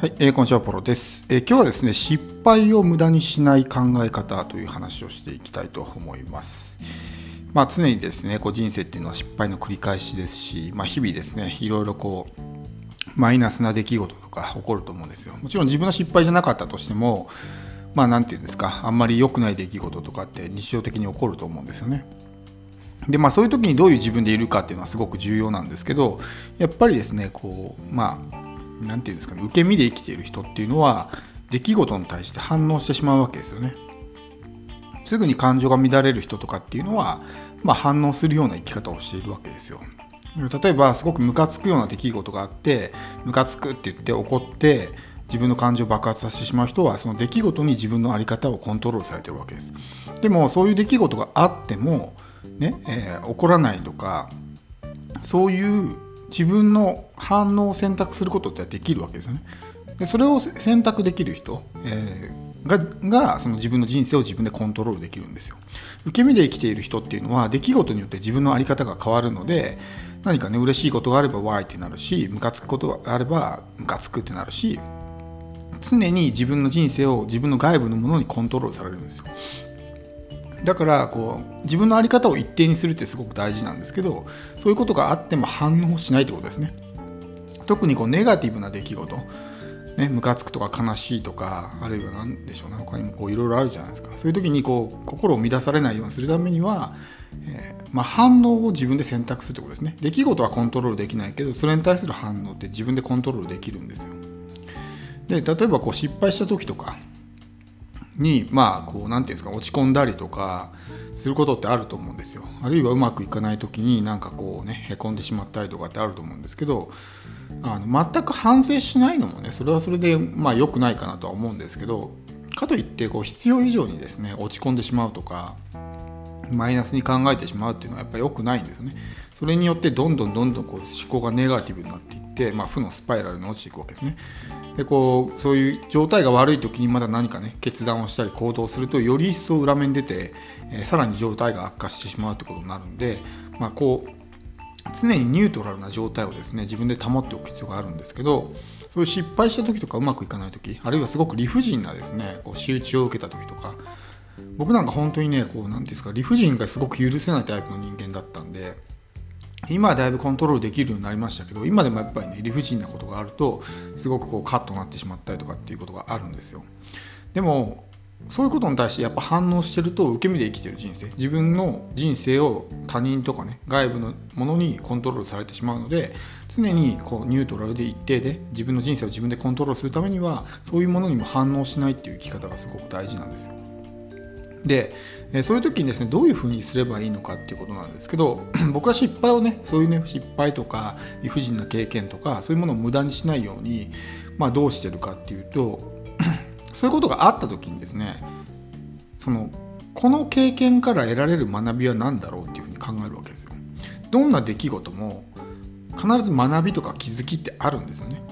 はい、えー、こんにちは、ポロです、えー、今日はですね、失敗を無駄にしない考え方という話をしていきたいと思います。まあ、常にですね、こう人生っていうのは失敗の繰り返しですし、まあ、日々ですね、いろいろこう、マイナスな出来事とか起こると思うんですよ。もちろん自分の失敗じゃなかったとしても、まあ、なていうんですか、あんまり良くない出来事とかって日常的に起こると思うんですよね。でまあそういう時にどういう自分でいるかっていうのはすごく重要なんですけどやっぱりですねこうまあ何て言うんですかね受け身で生きている人っていうのは出来事に対して反応してしまうわけですよね。すぐに感情が乱れる人とかっていうのは、まあ、反応するような生き方をしているわけですよ。例えばすごくムカつくような出来事があってムカつくって言って怒って自分の感情を爆発させてしまう人はその出来事に自分の在り方をコントロールされてるわけです。でもそういう出来事があってもね、えー、怒らないとかそういう自分の反応を選択することってできるわけですよね。でそれを選択できる人、えー、ががその自分の人生を自分でコントロールできるんですよ。受け身で生きている人っていうのは出来事によって自分の在り方が変わるので何かね嬉しいことがあればわーいってなるしムカつくことがあればムカつくってなるし常に自分の人生を自分の外部のものにコントロールされるんですよ。だからこう自分の在り方を一定にするってすごく大事なんですけどそういうことがあっても反応しないってことですね。特にこうネガティブな出来事ね、ムカつくとか悲しいとかあるいは何でしょうね他にもいろいろあるじゃないですか。そういう時にこう心を乱されないようにするためには、えー、まあ、反応を自分で選択するってことですね。出来事はコントロールできないけどそれに対する反応って自分でコントロールできるんですよ。で例えばこう失敗した時とかにまあこう何て言うんですか落ち込んだりとかすることってあると思うんですよ。あるいはうまくいかない時になんかこうねへこんでしまったりとかってあると思うんですけどあの全く反省しないのもねそれはそれでまあ良くないかなとは思うんですけどかといってこう必要以上にですね落ち込んでしまうとかマイナスに考えてしまうっていうのはやっぱり良くないんですね。それによってどんどんどんどんこう思考がネガティブになっていって、まあ、負のスパイラルに落ちていくわけですね。でこうそういう状態が悪い時にまだ何かね決断をしたり行動するとより一層裏目に出て、えー、さらに状態が悪化してしまうということになるんで、まあ、こう常にニュートラルな状態をですね自分で保っておく必要があるんですけどそういう失敗した時とかうまくいかない時あるいはすごく理不尽なですねこう仕打ちを受けた時とか僕なんか本当にねこう何て言うんですか理不尽がすごく許せないタイプの人間だったんで今はだいぶコントロールできるようになりましたけど今でもやっぱりね理不尽なことがあるとすごくこうカッとなってしまったりとかっていうことがあるんですよ。でもそういうことに対してやっぱ反応してると受け身で生きてる人生。自分の人生を他人とかね外部のものにコントロールされてしまうので常にこうニュートラルで一定で自分の人生を自分でコントロールするためにはそういうものにも反応しないっていう生き方がすごく大事なんですよ。で、えそういう時にですねどういうふうにすればいいのかっていうことなんですけど 僕は失敗をねそういうね失敗とか理不尽な経験とかそういうものを無駄にしないように、まあ、どうしてるかっていうと そういうことがあった時にですねそのこの経験から得られる学びは何だろうっていうふうに考えるわけですよ。どんな出来事も必ず学びとか気づきってあるんですよね。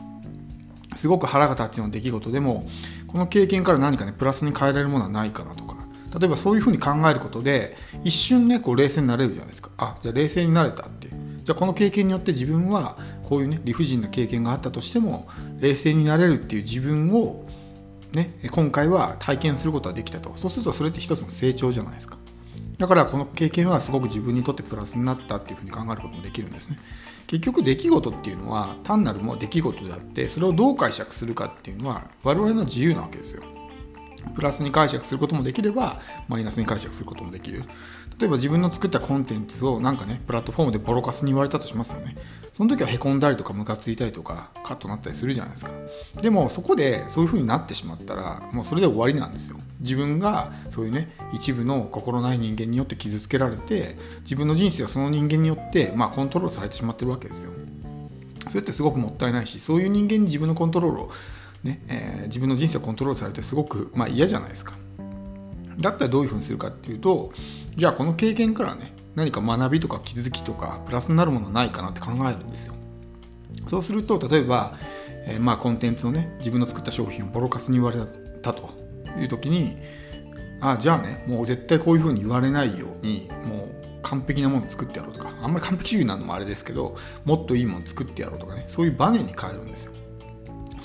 すごく腹が立つような出来事でもこの経験から何かねプラスに変えられるものはないかなとか例えばそういうふうに考えることで一瞬ねこう冷静になれるじゃないですか。あじゃあ冷静になれたってじゃあこの経験によって自分はこういうね理不尽な経験があったとしても冷静になれるっていう自分をね今回は体験することができたと。そうするとそれって一つの成長じゃないですか。だからこの経験はすごく自分にとってプラスになったっていうふうに考えることもできるんですね。結局出来事っていうのは単なるも出来事であってそれをどう解釈するかっていうのは我々の自由なわけですよ。プラスに解釈することもできればマイナスに解釈することもできる。例えば自分の作ったコンテンツをなんかねプラットフォームでボロカスに言われたとしますよね。その時はへこんだりとかムカついたりとかカッとなったりするじゃないですか。でもそこでそういう風になってしまったらもうそれで終わりなんですよ。自分がそういうね一部の心ない人間によって傷つけられて自分の人生はその人間によってまあコントロールされてしまってるわけですよ。それってすごくもったいないしそういう人間に自分のコントロールをねえー、自分の人生をコントロールされてすごく、まあ、嫌じゃないですか。だったらどういうふうにするかっていうとじゃあこの経験からね何か学びとか気づきとかプラスになるものないかなって考えるんですよ。そうすると例えば、えー、まあコンテンツのね自分の作った商品をボロカスに言われたという時にあじゃあねもう絶対こういうふうに言われないようにもう完璧なもの作ってやろうとかあんまり完璧主義なのもあれですけどもっといいもの作ってやろうとかねそういうバネに変えるんですよ。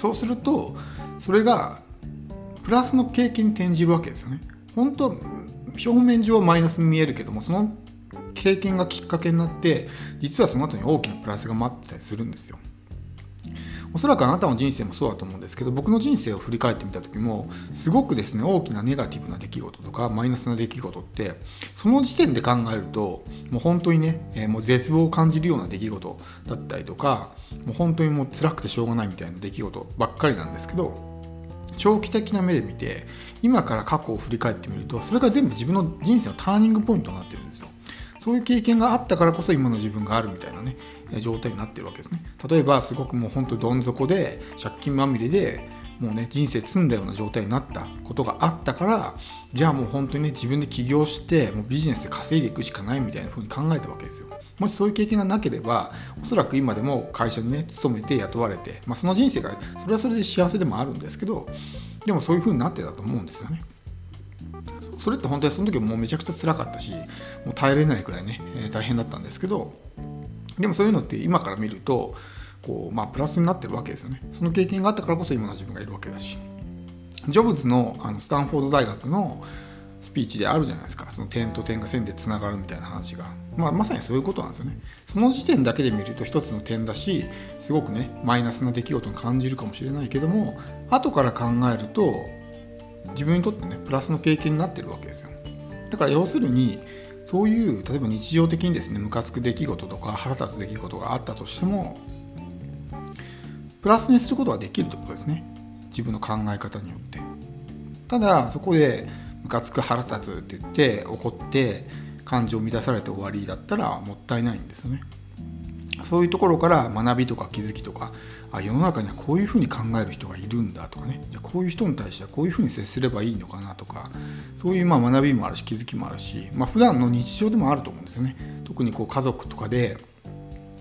そうするとそれがプラスの経験に転じるわけですよね。本当表面上はマイナスに見えるけどもその経験がきっかけになって実はその後に大きなプラスが待ってたりするんですよ。おそらくあなたの人生もそうだと思うんですけど僕の人生を振り返ってみた時もすごくですね大きなネガティブな出来事とかマイナスな出来事ってその時点で考えるともう本当にね、えー、もう絶望を感じるような出来事だったりとかもう本当にもう辛くてしょうがないみたいな出来事ばっかりなんですけど長期的な目で見て今から過去を振り返ってみるとそれが全部自分の人生のターニングポイントになってるんですよ。そういう経験があったからこそ今の自分があるみたいなね状態になってるわけですね。例えばすごくもう本当どん底で借金まみれでもうね人生積んだような状態になったことがあったからじゃあもう本当にね自分で起業してもうビジネスで稼いでいくしかないみたいな風に考えたわけですよ。もしそういう経験がなければおそらく今でも会社にね勤めて雇われて、まあ、その人生がそれはそれで幸せでもあるんですけどでもそういう風になってたと思うんですよね。それって本当にその時もうめちゃくちゃ辛かったしもう耐えれないくらいね、えー、大変だったんですけどでもそういうのって今から見るとこう、まあ、プラスになってるわけですよね。その経験があったからこそ今の自分がいるわけだし。ジョブズのあのスタンフォード大学のスピーチであるじゃないですか。その点と点が線でつながるみたいな話が、まあ、まさにそういうことなんですよね。その時点だけで見ると一つの点だしすごくねマイナスな出来事に感じるかもしれないけども後から考えると自分にとってねプラスの経験になってるわけですよ。だから要するにそういう例えば日常的にですねムカつく出来事とか腹立つ出来事があったとしてもプラスにすることができるということですね。自分の考え方によって。ただそこでムカつく腹立つって言って怒って感情を乱されて終わりだったらもったいないんですよね。そういうところから学びとか気づきとかあ世の中にはこういうふうに考える人がいるんだとかね。じゃこういう人に対してはこういうふうに接すればいいのかなとか。そういうまあ学びもあるし気づきもあるし、まあ普段の日常でもあると思うんですよね。特にこう家族とかで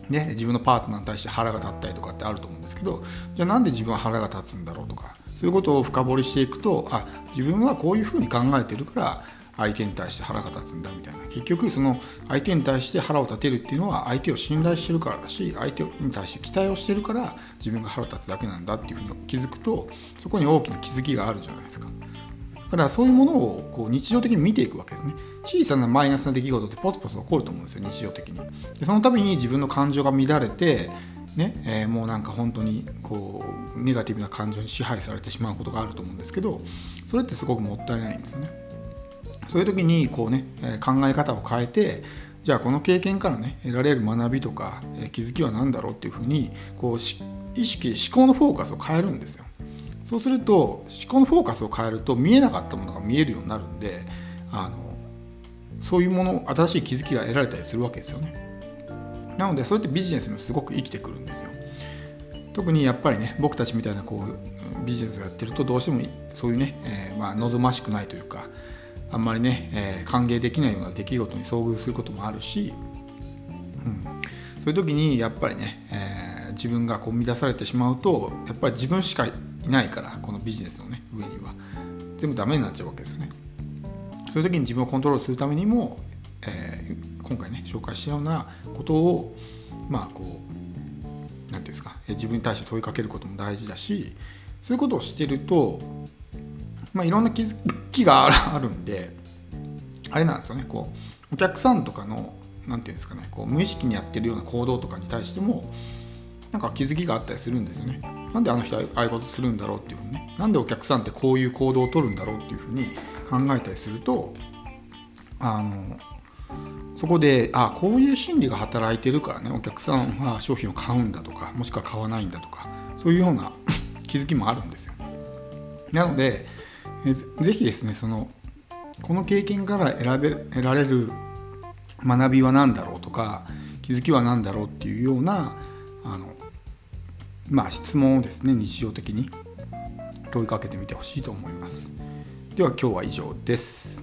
ね、自分のパートナーに対して腹が立ったりとかってあると思うんですけどじゃあなんで自分は腹が立つんだろうとか。そういうことを深掘りしていくとあ自分はこういうふうに考えてるから相手に対して腹が立つんだみたいな。結局その相手に対して腹を立てるっていうのは相手を信頼してるからだし相手に対して期待をしてるから自分が腹立つだけなんだっていうふうに気づくとそこに大きな気づきがあるじゃないですか。だからそういうものをこう日常的に見ていくわけですね。小さなマイナスな出来事ってポツポツ起こると思うんですよ日常的に。でその度に自分の感情が乱れてねえー、もうなんか本当にこうネガティブな感情に支配されてしまうことがあると思うんですけどそれってすごくもったいないんですよね。そういう時にこうね、考え方を変えてじゃあこの経験からね得られる学びとか、気づきは何だろうっていうふうにこう意識思考のフォーカスを変えるんですよ。そうすると思考のフォーカスを変えると見えなかったものが見えるようになるんであのそういうもの新しい気づきが得られたりするわけですよね。なのでそれってビジネスにもすごく生きてくるんですよ。特にやっぱりね僕たちみたいなこうビジネスをやってるとどうしてもそういうね、えー、まあ、望ましくないというかあんまりね、えー、歓迎できないような出来事に遭遇することもあるし、うん、そういう時にやっぱりね、えー、自分がこう乱されてしまうとやっぱり自分しかいないからこのビジネスのね上には全部ダメになっちゃうわけですよね。そういう時に自分をコントロールするためにも、えー、今回ね紹介したようなことをまあこう何て言うんですか自分に対して問いかけることも大事だしそういうことをしてるとまあ、いろんな気づきがあるんであれなんですよねこうお客さんとかの何て言うんですかねこう無意識にやってるような行動とかに対してもなんか気づきがあったりするんですよね。なんであの人ああいうことするんだろうっていうふうにねなんでお客さんってこういう行動をとるんだろうっていうふうに考えたりするとあのそこであこういう心理が働いてるからねお客さんは商品を買うんだとかもしくは買わないんだとかそういうような 気づきもあるんですよ。なのでぜひですねそのこの経験から選べ得られる学びは何だろうとか気づきは何だろうっていうようなあのまあ質問をですね日常的に問いかけてみてほしいと思います。では今日は以上です。